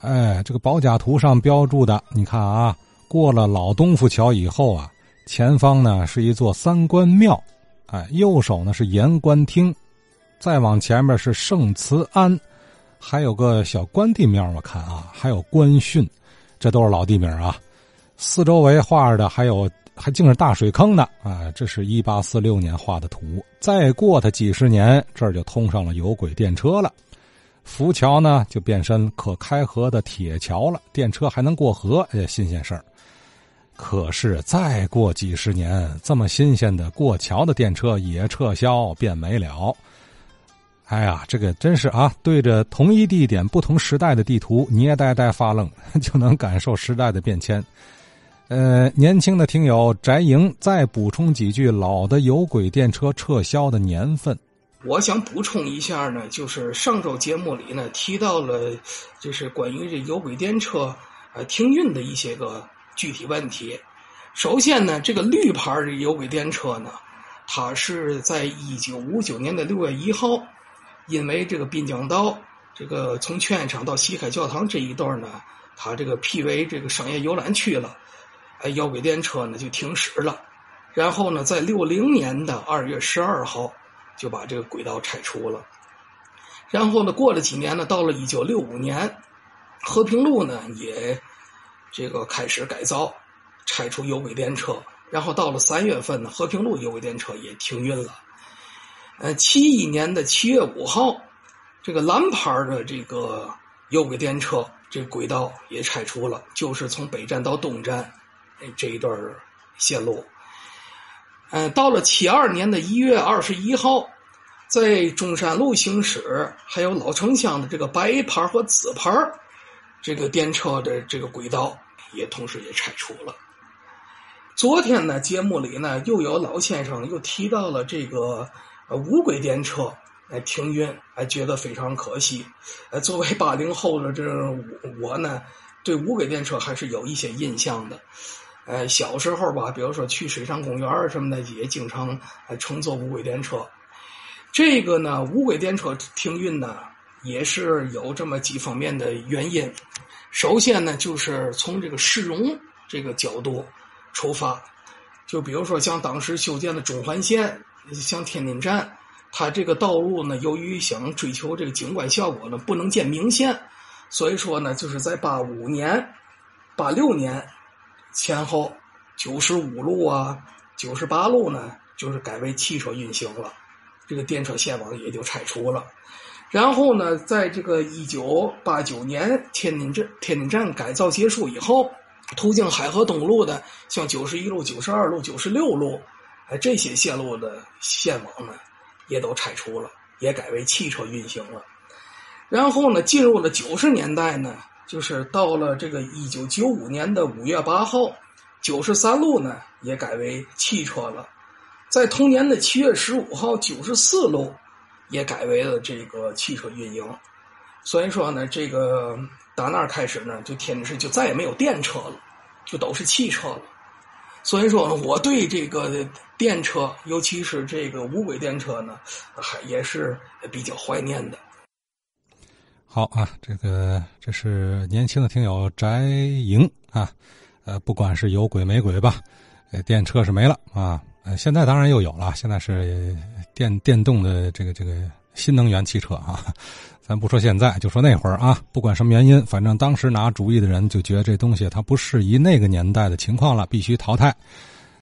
哎，这个保甲图上标注的，你看啊，过了老东府桥以后啊，前方呢是一座三官庙，哎，右手呢是盐官厅，再往前面是圣慈庵，还有个小关帝庙，我看啊，还有官训，这都是老地名啊。四周围画的还有还竟是大水坑呢啊！这是一八四六年画的图，再过它几十年，这儿就通上了有轨电车了。浮桥呢就变身可开河的铁桥了，电车还能过河，哎，新鲜事儿。可是再过几十年，这么新鲜的过桥的电车也撤销变没了。哎呀，这个真是啊！对着同一地点、不同时代的地图，捏呆呆发愣，就能感受时代的变迁。呃，年轻的听友翟莹再补充几句老的有轨电车撤销的年份。我想补充一下呢，就是上周节目里呢提到了，就是关于这有轨电车呃停运的一些个具体问题。首先呢，这个绿牌的有轨电车呢，它是在一九五九年的六月一号，因为这个滨江道这个从劝业场到西海教堂这一段呢，它这个辟为这个商业游览区了。哎，有轨电车呢就停驶了，然后呢，在六零年的二月十二号就把这个轨道拆除了，然后呢，过了几年呢，到了一九六五年，和平路呢也这个开始改造，拆除有轨电车，然后到了三月份呢，和平路有轨电车也停运了。呃，七一年的七月五号，这个蓝牌的这个有轨电车这轨道也拆除了，就是从北站到东站。这一段线路，嗯，到了七二年的一月二十一号，在中山路行驶，还有老城乡的这个白牌和紫牌这个电车的这个轨道也同时也拆除了。昨天呢，节目里呢又有老先生又提到了这个无轨电车来停运，还觉得非常可惜。呃，作为八零后的这我呢，对无轨电车还是有一些印象的。呃，小时候吧，比如说去水上公园什么的，也经常乘坐无轨电车。这个呢，无轨电车停运呢，也是有这么几方面的原因。首先呢，就是从这个市容这个角度出发，就比如说像当时修建的中环线，像天津站，它这个道路呢，由于想追求这个景观效果呢，不能建明线，所以说呢，就是在八五年、八六年。前后九十五路啊，九十八路呢，就是改为汽车运行了，这个电车线网也就拆除了。然后呢，在这个一九八九年天津站天津站改造结束以后，途经海河东路的，像九十一路、九十二路、九十六路，哎，这些线路的线网呢，也都拆除了，也改为汽车运行了。然后呢，进入了九十年代呢。就是到了这个一九九五年的五月八号，九十三路呢也改为汽车了，在同年的七月十五号，九十四路也改为了这个汽车运营。所以说呢，这个打那儿开始呢，就天津市就再也没有电车了，就都是汽车了。所以说呢，我对这个电车，尤其是这个无轨电车呢，还也是比较怀念的。好啊，这个这是年轻的听友翟莹啊，呃，不管是有鬼没鬼吧，呃，电车是没了啊，呃，现在当然又有了，现在是电电动的这个这个新能源汽车啊，咱不说现在，就说那会儿啊，不管什么原因，反正当时拿主意的人就觉得这东西它不适宜那个年代的情况了，必须淘汰。